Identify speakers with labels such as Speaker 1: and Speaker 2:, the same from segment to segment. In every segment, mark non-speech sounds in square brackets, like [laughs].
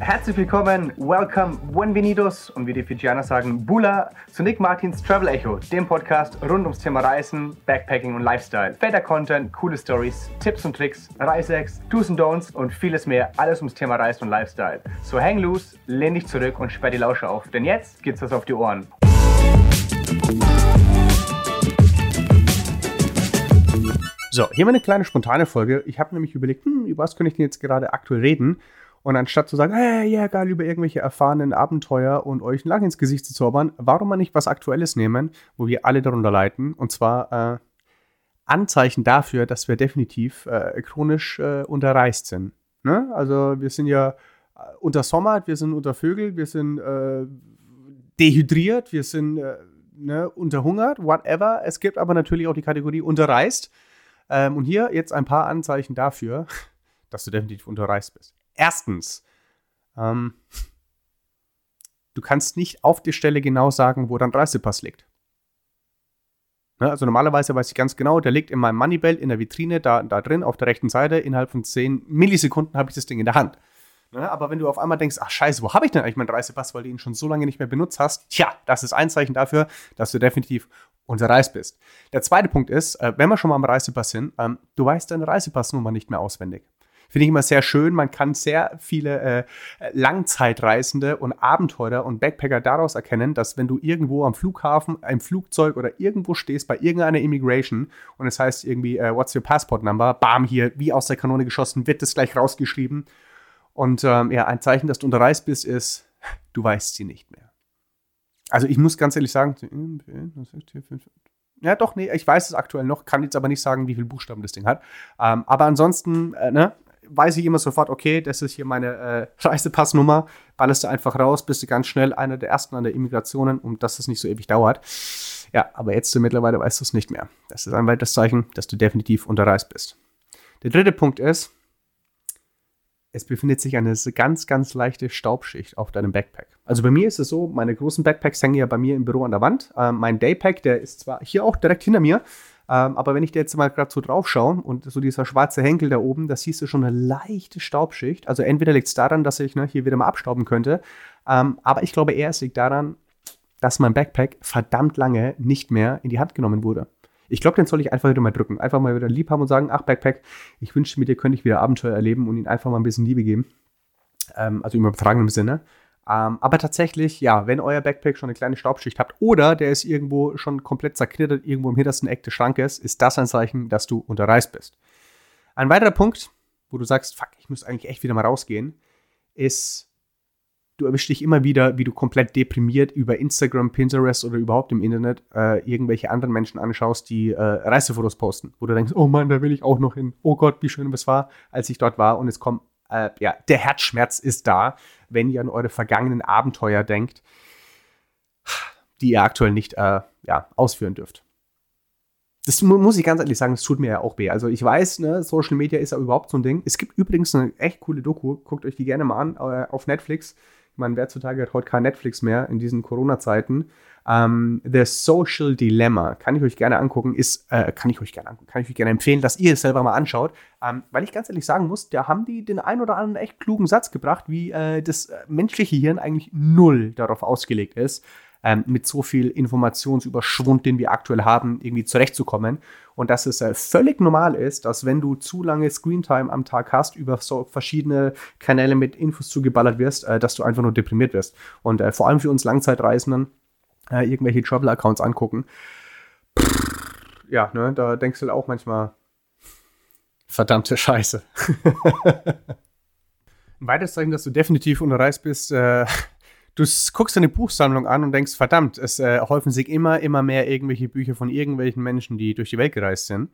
Speaker 1: Herzlich willkommen, welcome, buenvenidos und wie die Fijianer sagen, Bula zu Nick Martins Travel Echo, dem Podcast rund ums Thema Reisen, Backpacking und Lifestyle. Fetter Content, coole Stories, Tipps und Tricks, Reisehacks, Do's und Don'ts und vieles mehr, alles ums Thema Reisen und Lifestyle. So hang loose, lehn dich zurück und sperr die Lausche auf, denn jetzt geht's was auf die Ohren. So, hier mal eine kleine spontane Folge. Ich habe nämlich überlegt, hm, über was könnte ich denn jetzt gerade aktuell reden? Und anstatt zu sagen, hey, ja, geil, über irgendwelche erfahrenen Abenteuer und euch lang ins Gesicht zu zaubern, warum mal nicht was Aktuelles nehmen, wo wir alle darunter leiten? Und zwar äh, Anzeichen dafür, dass wir definitiv äh, chronisch äh, unterreist sind. Ne? Also wir sind ja äh, unter Sommer, wir sind unter Vögel, wir sind äh, dehydriert, wir sind äh, ne, unterhungert, whatever. Es gibt aber natürlich auch die Kategorie unterreist. Ähm, und hier jetzt ein paar Anzeichen dafür, [laughs] dass du definitiv unterreist bist. Erstens, ähm, du kannst nicht auf der Stelle genau sagen, wo dein Reisepass liegt. Ne, also normalerweise weiß ich ganz genau, der liegt in meinem Moneybelt in der Vitrine, da, da drin, auf der rechten Seite. Innerhalb von 10 Millisekunden habe ich das Ding in der Hand. Ne, aber wenn du auf einmal denkst, ach scheiße, wo habe ich denn eigentlich meinen Reisepass, weil du ihn schon so lange nicht mehr benutzt hast, tja, das ist ein Zeichen dafür, dass du definitiv unterreist bist. Der zweite Punkt ist, äh, wenn wir schon mal am Reisepass sind, ähm, du weißt deine Reisepassnummer nicht mehr auswendig. Finde ich immer sehr schön. Man kann sehr viele äh, Langzeitreisende und Abenteurer und Backpacker daraus erkennen, dass wenn du irgendwo am Flughafen, im Flugzeug oder irgendwo stehst bei irgendeiner Immigration und es heißt irgendwie, äh, what's your passport number? Bam, hier, wie aus der Kanone geschossen, wird das gleich rausgeschrieben. Und ähm, ja, ein Zeichen, dass du unterreist bist, ist, du weißt sie nicht mehr. Also ich muss ganz ehrlich sagen, ja doch, nee, ich weiß es aktuell noch, kann jetzt aber nicht sagen, wie viele Buchstaben das Ding hat. Ähm, aber ansonsten, äh, ne, weiß ich immer sofort, okay, das ist hier meine äh, [laughs] Reisepassnummer, ballerst du einfach raus, bist du ganz schnell einer der ersten an der Immigrationen, um dass es nicht so ewig dauert. Ja, aber jetzt du mittlerweile weißt du es nicht mehr. Das ist ein weiteres Zeichen, dass du definitiv unterreist bist. Der dritte Punkt ist, es befindet sich eine ganz, ganz leichte Staubschicht auf deinem Backpack. Also bei mir ist es so, meine großen Backpacks hängen ja bei mir im Büro an der Wand. Ähm, mein Daypack, der ist zwar hier auch direkt hinter mir, ähm, aber wenn ich da jetzt mal gerade so drauf schaue und so dieser schwarze Henkel da oben, da siehst du schon eine leichte Staubschicht. Also entweder liegt es daran, dass ich ne, hier wieder mal abstauben könnte, ähm, aber ich glaube eher, es liegt daran, dass mein Backpack verdammt lange nicht mehr in die Hand genommen wurde. Ich glaube, den soll ich einfach wieder mal drücken. Einfach mal wieder lieb haben und sagen, ach Backpack, ich wünschte, mit dir könnte ich wieder Abenteuer erleben und ihnen einfach mal ein bisschen Liebe geben. Ähm, also im übertragenen Sinne. Ähm, aber tatsächlich, ja, wenn euer Backpack schon eine kleine Staubschicht habt oder der ist irgendwo schon komplett zerknittert, irgendwo im hintersten Eck des Schrankes, ist das ein Zeichen, dass du unterreist bist. Ein weiterer Punkt, wo du sagst, fuck, ich muss eigentlich echt wieder mal rausgehen, ist, du erwischst dich immer wieder, wie du komplett deprimiert über Instagram, Pinterest oder überhaupt im Internet äh, irgendwelche anderen Menschen anschaust, die äh, Reisefotos posten, wo du denkst, oh Mann, da will ich auch noch hin. Oh Gott, wie schön es war, als ich dort war. Und es kommt, äh, ja, der Herzschmerz ist da, wenn ihr an eure vergangenen Abenteuer denkt, die ihr aktuell nicht äh, ja, ausführen dürft. Das muss ich ganz ehrlich sagen, das tut mir ja auch weh. Also ich weiß, ne, Social Media ist ja überhaupt so ein Ding. Es gibt übrigens eine echt coole Doku, guckt euch die gerne mal an, äh, auf Netflix. Ich meine, wer zutage hat heute kein Netflix mehr in diesen Corona-Zeiten. Um, ähm, The Social Dilemma kann ich euch gerne angucken, ist, äh, kann ich euch gerne angucken, kann ich euch gerne empfehlen, dass ihr es selber mal anschaut, ähm, weil ich ganz ehrlich sagen muss, da haben die den ein oder anderen echt klugen Satz gebracht, wie äh, das äh, menschliche Hirn eigentlich null darauf ausgelegt ist, ähm, mit so viel Informationsüberschwund, den wir aktuell haben, irgendwie zurechtzukommen. Und dass es äh, völlig normal ist, dass wenn du zu lange Screentime am Tag hast, über so verschiedene Kanäle mit Infos zugeballert wirst, äh, dass du einfach nur deprimiert wirst. Und äh, vor allem für uns Langzeitreisenden, äh, irgendwelche Travel-Accounts angucken. ja, ne, da denkst du auch manchmal, verdammte Scheiße. [laughs] Ein weiteres Zeichen, dass du definitiv unterreist bist, äh, Du guckst deine Buchsammlung an und denkst, verdammt, es äh, häufen sich immer, immer mehr irgendwelche Bücher von irgendwelchen Menschen, die durch die Welt gereist sind.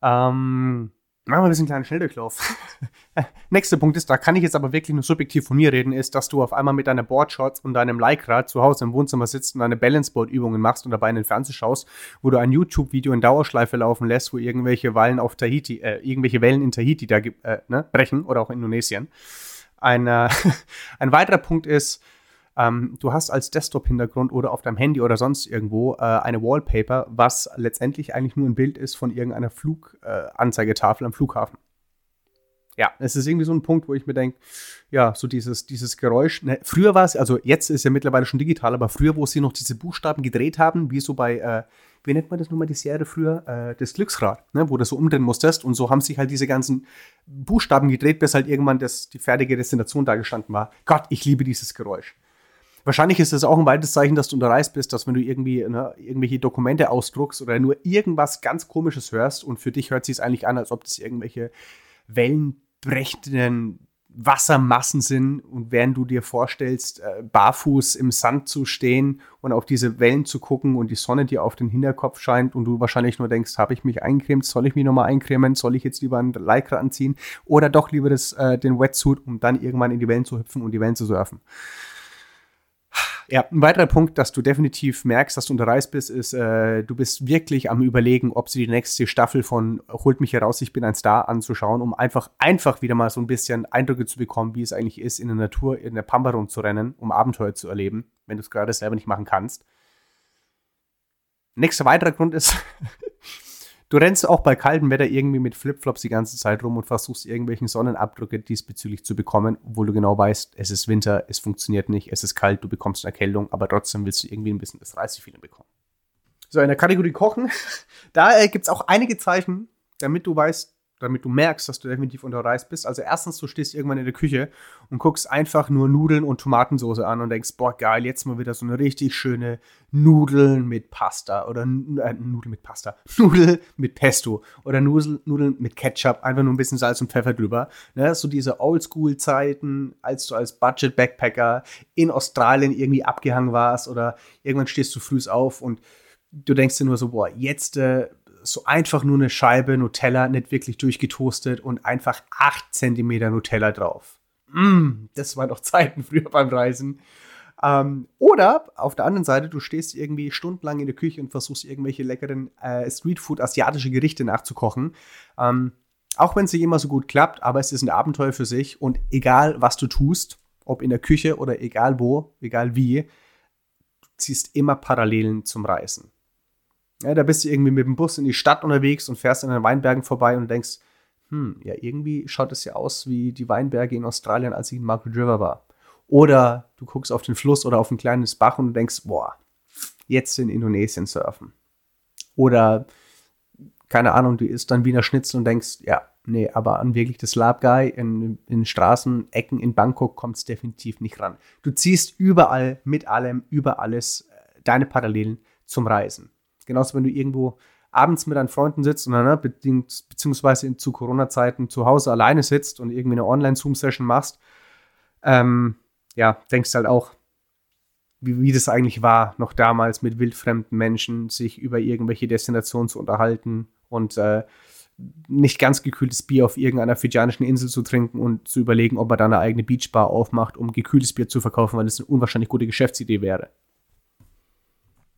Speaker 1: Ähm, Machen wir ein bisschen kleinen Schnelldurchlauf. [laughs] Nächster Punkt ist, da kann ich jetzt aber wirklich nur subjektiv von mir reden, ist, dass du auf einmal mit deiner Boardshots und deinem Lycra zu Hause im Wohnzimmer sitzt und deine Balanceboard-Übungen machst und dabei in den Fernseher schaust, wo du ein YouTube-Video in Dauerschleife laufen lässt, wo irgendwelche Wellen auf Tahiti, äh, irgendwelche Wellen in Tahiti da äh, ne, brechen oder auch in Indonesien. Ein, äh, [laughs] ein weiterer Punkt ist, ähm, du hast als Desktop-Hintergrund oder auf deinem Handy oder sonst irgendwo äh, eine Wallpaper, was letztendlich eigentlich nur ein Bild ist von irgendeiner Fluganzeigetafel äh, am Flughafen. Ja, es ist irgendwie so ein Punkt, wo ich mir denke, ja, so dieses, dieses Geräusch. Ne, früher war es, also jetzt ist ja mittlerweile schon digital, aber früher, wo sie noch diese Buchstaben gedreht haben, wie so bei, äh, wie nennt man das nochmal, die Serie früher? Äh, das Glücksrad, ne, wo du so umdrehen musstest. Und so haben sich halt diese ganzen Buchstaben gedreht, bis halt irgendwann das, die fertige Destination da gestanden war. Gott, ich liebe dieses Geräusch. Wahrscheinlich ist es auch ein weites Zeichen, dass du unter Reis bist, dass wenn du irgendwie ne, irgendwelche Dokumente ausdruckst oder nur irgendwas ganz Komisches hörst und für dich hört sich es eigentlich an, als ob das irgendwelche wellenbrechenden Wassermassen sind und während du dir vorstellst, äh, barfuß im Sand zu stehen und auf diese Wellen zu gucken und die Sonne dir auf den Hinterkopf scheint und du wahrscheinlich nur denkst, habe ich mich eincremt, soll ich mich nochmal eincremen, soll ich jetzt lieber einen Lycra anziehen oder doch lieber das, äh, den Wetsuit, um dann irgendwann in die Wellen zu hüpfen und die Wellen zu surfen. Ja, ein weiterer Punkt, dass du definitiv merkst, dass du unter Reis bist, ist, äh, du bist wirklich am überlegen, ob sie die nächste Staffel von Holt mich heraus, ich bin ein Star anzuschauen, um einfach, einfach wieder mal so ein bisschen Eindrücke zu bekommen, wie es eigentlich ist, in der Natur, in der Pampa rumzurennen, um Abenteuer zu erleben, wenn du es gerade selber nicht machen kannst. Nächster weiterer Grund ist, [laughs] Du rennst auch bei kaltem Wetter irgendwie mit Flipflops die ganze Zeit rum und versuchst irgendwelchen Sonnenabdrücke diesbezüglich zu bekommen, obwohl du genau weißt, es ist Winter, es funktioniert nicht, es ist kalt, du bekommst eine Erkältung, aber trotzdem willst du irgendwie ein bisschen das Reisefeeling bekommen. So, in der Kategorie Kochen, [laughs] da äh, gibt es auch einige Zeichen, damit du weißt, damit du merkst, dass du definitiv unter Reis bist. Also erstens, du stehst irgendwann in der Küche und guckst einfach nur Nudeln und Tomatensoße an und denkst, boah, geil, jetzt mal wieder so eine richtig schöne Nudeln mit Pasta oder äh, Nudeln mit Pasta, [laughs] Nudel mit Pesto oder Nudel, Nudeln mit Ketchup, einfach nur ein bisschen Salz und Pfeffer drüber. Ne? So diese Oldschool-Zeiten, als du als Budget-Backpacker in Australien irgendwie abgehangen warst oder irgendwann stehst du früh auf und du denkst dir nur so, boah, jetzt äh, so einfach nur eine Scheibe Nutella, nicht wirklich durchgetoastet und einfach 8 cm Nutella drauf. Mm, das waren doch [laughs] Zeiten früher beim Reisen. Ähm, oder auf der anderen Seite, du stehst irgendwie stundenlang in der Küche und versuchst irgendwelche leckeren äh, Streetfood, asiatische Gerichte nachzukochen. Ähm, auch wenn es nicht immer so gut klappt, aber es ist ein Abenteuer für sich und egal was du tust, ob in der Küche oder egal wo, egal wie, du ziehst immer Parallelen zum Reisen. Ja, da bist du irgendwie mit dem Bus in die Stadt unterwegs und fährst an den Weinbergen vorbei und denkst, hm, ja, irgendwie schaut es ja aus wie die Weinberge in Australien, als ich in Margaret River war. Oder du guckst auf den Fluss oder auf ein kleines Bach und denkst, boah, jetzt in Indonesien surfen. Oder, keine Ahnung, du isst dann Wiener Schnitzel und denkst, ja, nee, aber an wirklich das Labgai in, in Straßen, Ecken in Bangkok kommt es definitiv nicht ran. Du ziehst überall, mit allem, über alles äh, deine Parallelen zum Reisen. Genauso, wenn du irgendwo abends mit deinen Freunden sitzt und dann, ne, beziehungsweise zu Corona-Zeiten zu Hause alleine sitzt und irgendwie eine Online-Zoom-Session machst, ähm, ja, denkst halt auch, wie, wie das eigentlich war, noch damals mit wildfremden Menschen sich über irgendwelche Destinationen zu unterhalten und äh, nicht ganz gekühltes Bier auf irgendeiner fidschianischen Insel zu trinken und zu überlegen, ob er da eine eigene Beachbar aufmacht, um gekühltes Bier zu verkaufen, weil das eine unwahrscheinlich gute Geschäftsidee wäre.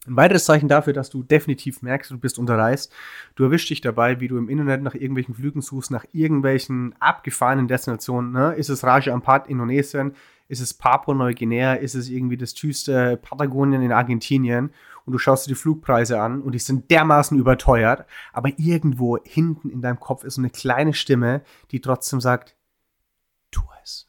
Speaker 1: Ein weiteres Zeichen dafür, dass du definitiv merkst, du bist unterreist. Du erwischst dich dabei, wie du im Internet nach irgendwelchen Flügen suchst, nach irgendwelchen abgefahrenen Destinationen. Ne? Ist es Raja Ampat, Indonesien? Ist es Papua-Neuguinea? Ist es irgendwie das tiefste Patagonien in Argentinien? Und du schaust dir die Flugpreise an und die sind dermaßen überteuert. Aber irgendwo hinten in deinem Kopf ist so eine kleine Stimme, die trotzdem sagt, tu es.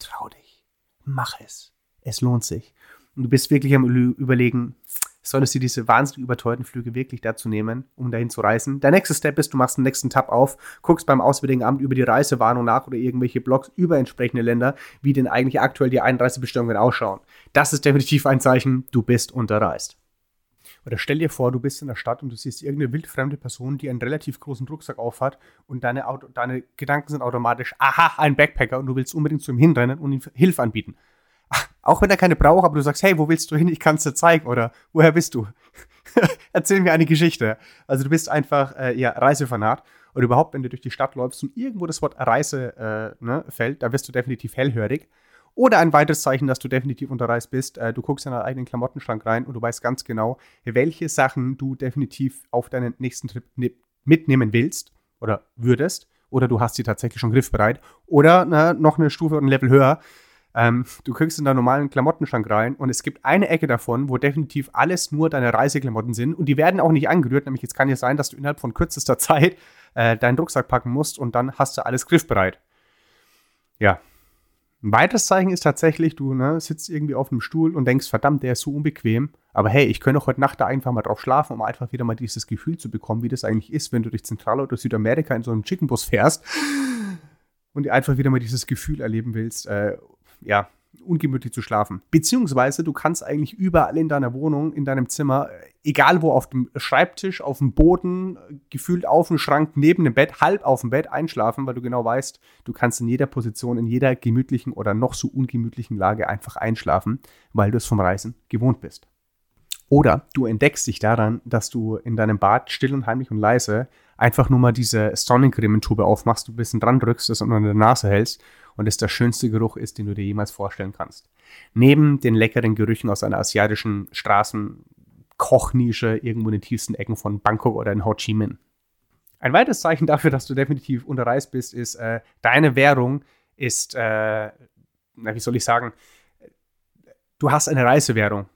Speaker 1: Trau dich. Mach es. Es lohnt sich. Und du bist wirklich am Überlegen, solltest du diese wahnsinnig überteuerten Flüge wirklich dazu nehmen, um dahin zu reisen. Der nächste Step ist, du machst den nächsten Tab auf, guckst beim Auswärtigen Amt über die Reisewarnung nach oder irgendwelche Blogs über entsprechende Länder, wie denn eigentlich aktuell die Einreisebestimmungen ausschauen. Das ist definitiv ein Zeichen, du bist unterreist. Oder stell dir vor, du bist in der Stadt und du siehst irgendeine wildfremde Person, die einen relativ großen Rucksack aufhat und deine, Auto, deine Gedanken sind automatisch, aha, ein Backpacker und du willst unbedingt zu ihm hinrennen und ihm Hilfe anbieten. Auch wenn er keine braucht, aber du sagst, hey, wo willst du hin? Ich kann es dir zeigen. Oder woher bist du? [laughs] Erzähl mir eine Geschichte. Also du bist einfach äh, ja, Reisefanat. Oder überhaupt, wenn du durch die Stadt läufst und irgendwo das Wort Reise äh, ne, fällt, da wirst du definitiv hellhörig. Oder ein weiteres Zeichen, dass du definitiv unterreist bist. Äh, du guckst in deinen eigenen Klamottenschrank rein und du weißt ganz genau, welche Sachen du definitiv auf deinen nächsten Trip mitnehmen willst oder würdest. Oder du hast sie tatsächlich schon griffbereit. Oder na, noch eine Stufe und ein Level höher. Ähm, du guckst in deinen normalen Klamottenschrank rein und es gibt eine Ecke davon, wo definitiv alles nur deine Reiseklamotten sind und die werden auch nicht angerührt. Nämlich, es kann ja sein, dass du innerhalb von kürzester [laughs] Zeit äh, deinen Rucksack packen musst und dann hast du alles griffbereit. Ja, ein weiteres Zeichen ist tatsächlich, du ne, sitzt irgendwie auf einem Stuhl und denkst, verdammt, der ist so unbequem. Aber hey, ich könnte auch heute Nacht da einfach mal drauf schlafen, um einfach wieder mal dieses Gefühl zu bekommen, wie das eigentlich ist, wenn du durch Zentral- oder Südamerika in so einem Chickenbus fährst und einfach wieder mal dieses Gefühl erleben willst, äh, ja, ungemütlich zu schlafen. Beziehungsweise du kannst eigentlich überall in deiner Wohnung, in deinem Zimmer, egal wo, auf dem Schreibtisch, auf dem Boden, gefühlt auf dem Schrank, neben dem Bett, halb auf dem Bett einschlafen, weil du genau weißt, du kannst in jeder Position, in jeder gemütlichen oder noch so ungemütlichen Lage einfach einschlafen, weil du es vom Reisen gewohnt bist. Oder du entdeckst dich daran, dass du in deinem Bad still und heimlich und leise einfach nur mal diese Sonnencrementube aufmachst, du ein bisschen dran drückst, das unter der Nase hältst und es der schönste Geruch ist, den du dir jemals vorstellen kannst. Neben den leckeren Gerüchen aus einer asiatischen Straßenkochnische irgendwo in den tiefsten Ecken von Bangkok oder in Ho Chi Minh. Ein weiteres Zeichen dafür, dass du definitiv unterreist bist, ist, äh, deine Währung ist, äh, na, wie soll ich sagen, du hast eine Reisewährung.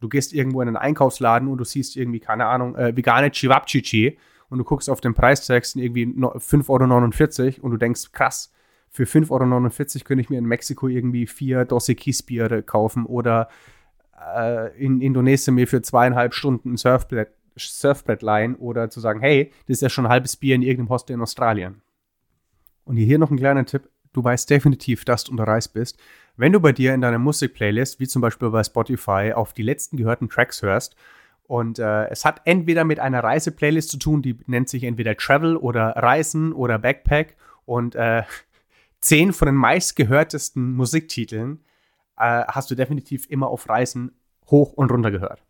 Speaker 1: Du gehst irgendwo in einen Einkaufsladen und du siehst irgendwie, keine Ahnung, äh, vegane Chivapchichi und du guckst auf den Preistext irgendwie 5,49 Euro und du denkst, krass, für 5,49 Euro könnte ich mir in Mexiko irgendwie vier Dosse Kiesbiere kaufen oder äh, in Indonesien mir für zweieinhalb Stunden ein Surfbrett, Surfbrett leihen oder zu sagen, hey, das ist ja schon ein halbes Bier in irgendeinem Hostel in Australien. Und hier noch ein kleiner Tipp. Du weißt definitiv, dass du unterreist bist. Wenn du bei dir in deiner Musikplaylist, wie zum Beispiel bei Spotify, auf die letzten gehörten Tracks hörst und äh, es hat entweder mit einer Reiseplaylist zu tun, die nennt sich entweder Travel oder Reisen oder Backpack und äh, zehn von den meistgehörtesten Musiktiteln äh, hast du definitiv immer auf Reisen hoch und runter gehört.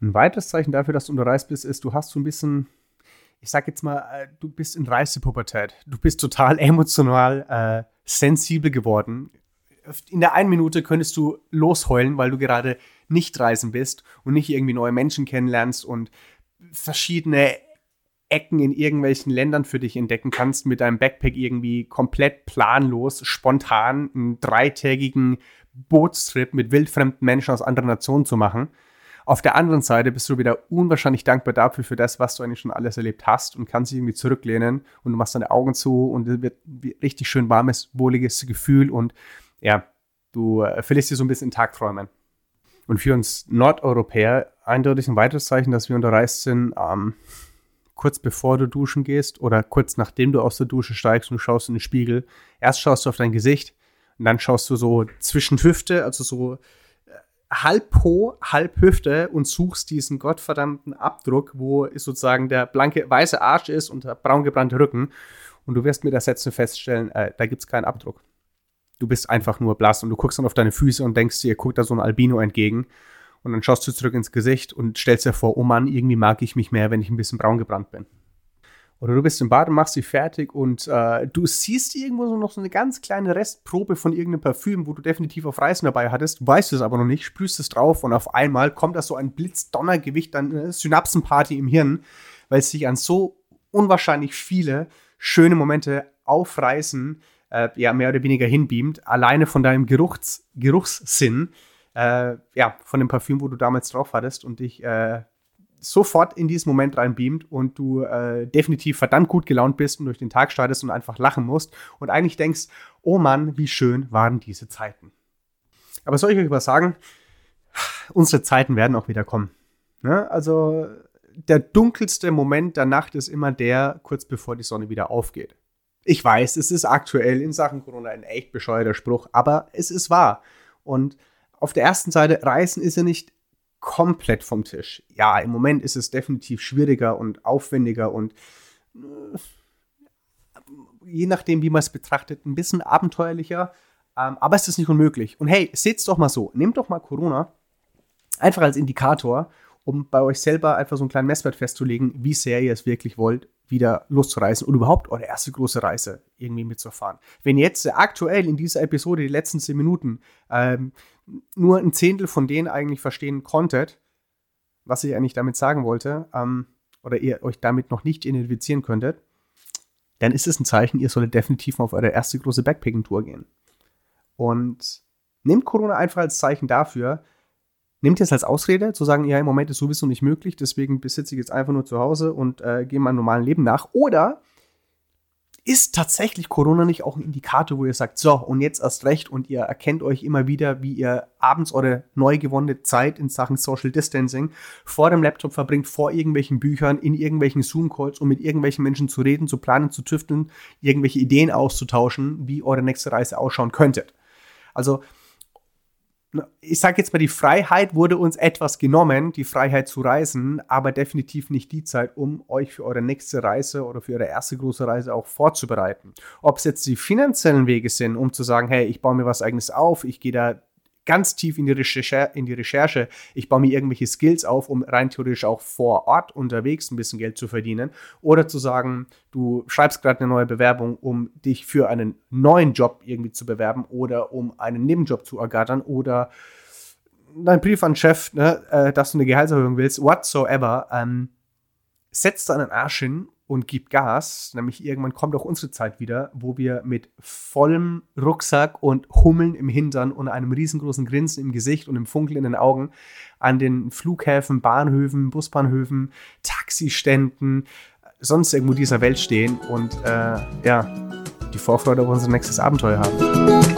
Speaker 1: Ein weiteres Zeichen dafür, dass du unterreist bist, ist, du hast so ein bisschen, ich sag jetzt mal, äh, du bist in Reisepubertät. Du bist total [laughs] emotional äh, sensibel geworden. In der einen Minute könntest du losheulen, weil du gerade nicht reisen bist und nicht irgendwie neue Menschen kennenlernst und verschiedene Ecken in irgendwelchen Ländern für dich entdecken kannst, mit deinem Backpack irgendwie komplett planlos, spontan einen dreitägigen Bootstrip mit wildfremden Menschen aus anderen Nationen zu machen. Auf der anderen Seite bist du wieder unwahrscheinlich dankbar dafür, für das, was du eigentlich schon alles erlebt hast und kannst dich irgendwie zurücklehnen und du machst deine Augen zu und es wird richtig schön warmes, wohliges Gefühl und ja, du äh, verlierst dir so ein bisschen Tagträumen. Und für uns Nordeuropäer eindeutig ein weiteres Zeichen, dass wir unterreist sind, ähm, kurz bevor du duschen gehst oder kurz nachdem du aus der Dusche steigst und du schaust in den Spiegel. Erst schaust du auf dein Gesicht und dann schaust du so zwischen Hüfte, also so äh, halb Po, halb Hüfte und suchst diesen gottverdammten Abdruck, wo sozusagen der blanke weiße Arsch ist und der braun gebrannte Rücken. Und du wirst mit der Sätze feststellen, äh, da gibt es keinen Abdruck. Du bist einfach nur blass und du guckst dann auf deine Füße und denkst dir, guckt da so ein Albino entgegen. Und dann schaust du zurück ins Gesicht und stellst dir vor, oh Mann, irgendwie mag ich mich mehr, wenn ich ein bisschen braun gebrannt bin. Oder du bist im Bad und machst sie fertig und äh, du siehst irgendwo so noch so eine ganz kleine Restprobe von irgendeinem Parfüm, wo du definitiv auf Reisen dabei hattest, weißt es aber noch nicht, sprühst es drauf und auf einmal kommt da so ein Blitzdonnergewicht an eine Synapsenparty im Hirn, weil es sich an so unwahrscheinlich viele schöne Momente auf Reisen äh, ja mehr oder weniger hinbeamt, alleine von deinem Geruchs Geruchssinn äh, ja, von dem Parfüm, wo du damals drauf hattest und dich äh, sofort in diesen Moment reinbeamt und du äh, definitiv verdammt gut gelaunt bist und durch den Tag startest und einfach lachen musst und eigentlich denkst, oh Mann, wie schön waren diese Zeiten. Aber soll ich euch was sagen? Unsere Zeiten werden auch wieder kommen. Ne? Also der dunkelste Moment der Nacht ist immer der, kurz bevor die Sonne wieder aufgeht. Ich weiß, es ist aktuell in Sachen Corona ein echt bescheuerter Spruch, aber es ist wahr. Und auf der ersten Seite, Reisen ist ja nicht komplett vom Tisch. Ja, im Moment ist es definitiv schwieriger und aufwendiger und äh, je nachdem, wie man es betrachtet, ein bisschen abenteuerlicher. Ähm, aber es ist nicht unmöglich. Und hey, seht's doch mal so. Nehmt doch mal Corona einfach als Indikator, um bei euch selber einfach so einen kleinen Messwert festzulegen, wie sehr ihr es wirklich wollt, wieder loszureisen oder überhaupt eure erste große Reise irgendwie mitzufahren. Wenn jetzt aktuell in dieser Episode, die letzten zehn Minuten, ähm, nur ein Zehntel von denen eigentlich verstehen konntet, was ich eigentlich damit sagen wollte, ähm, oder ihr euch damit noch nicht identifizieren könntet, dann ist es ein Zeichen, ihr solltet definitiv mal auf eure erste große Backpacking-Tour gehen. Und nehmt Corona einfach als Zeichen dafür, nehmt es als Ausrede, zu sagen, ja, im Moment ist sowieso nicht möglich, deswegen besitze ich jetzt einfach nur zu Hause und äh, gehe meinem normalen Leben nach. Oder ist tatsächlich Corona nicht auch ein Indikator, wo ihr sagt, so, und jetzt erst recht und ihr erkennt euch immer wieder, wie ihr abends eure neu gewonnene Zeit in Sachen Social Distancing vor dem Laptop verbringt, vor irgendwelchen Büchern, in irgendwelchen Zoom-Calls, um mit irgendwelchen Menschen zu reden, zu planen, zu tüfteln, irgendwelche Ideen auszutauschen, wie eure nächste Reise ausschauen könnte. Also, ich sage jetzt mal, die Freiheit wurde uns etwas genommen, die Freiheit zu reisen, aber definitiv nicht die Zeit, um euch für eure nächste Reise oder für eure erste große Reise auch vorzubereiten. Ob es jetzt die finanziellen Wege sind, um zu sagen, hey, ich baue mir was eigenes auf, ich gehe da ganz tief in die, Recherche, in die Recherche. Ich baue mir irgendwelche Skills auf, um rein theoretisch auch vor Ort unterwegs ein bisschen Geld zu verdienen. Oder zu sagen, du schreibst gerade eine neue Bewerbung, um dich für einen neuen Job irgendwie zu bewerben oder um einen Nebenjob zu ergattern oder dein Brief an den Chef, ne, äh, dass du eine Gehaltserhöhung willst, whatsoever. Ähm, setzt deinen Arsch hin und gibt Gas. Nämlich irgendwann kommt auch unsere Zeit wieder, wo wir mit vollem Rucksack und Hummeln im Hintern und einem riesengroßen Grinsen im Gesicht und im Funkeln in den Augen an den Flughäfen, Bahnhöfen, Busbahnhöfen, Taxiständen, sonst irgendwo dieser Welt stehen und äh, ja, die Vorfreude auf unser nächstes Abenteuer haben.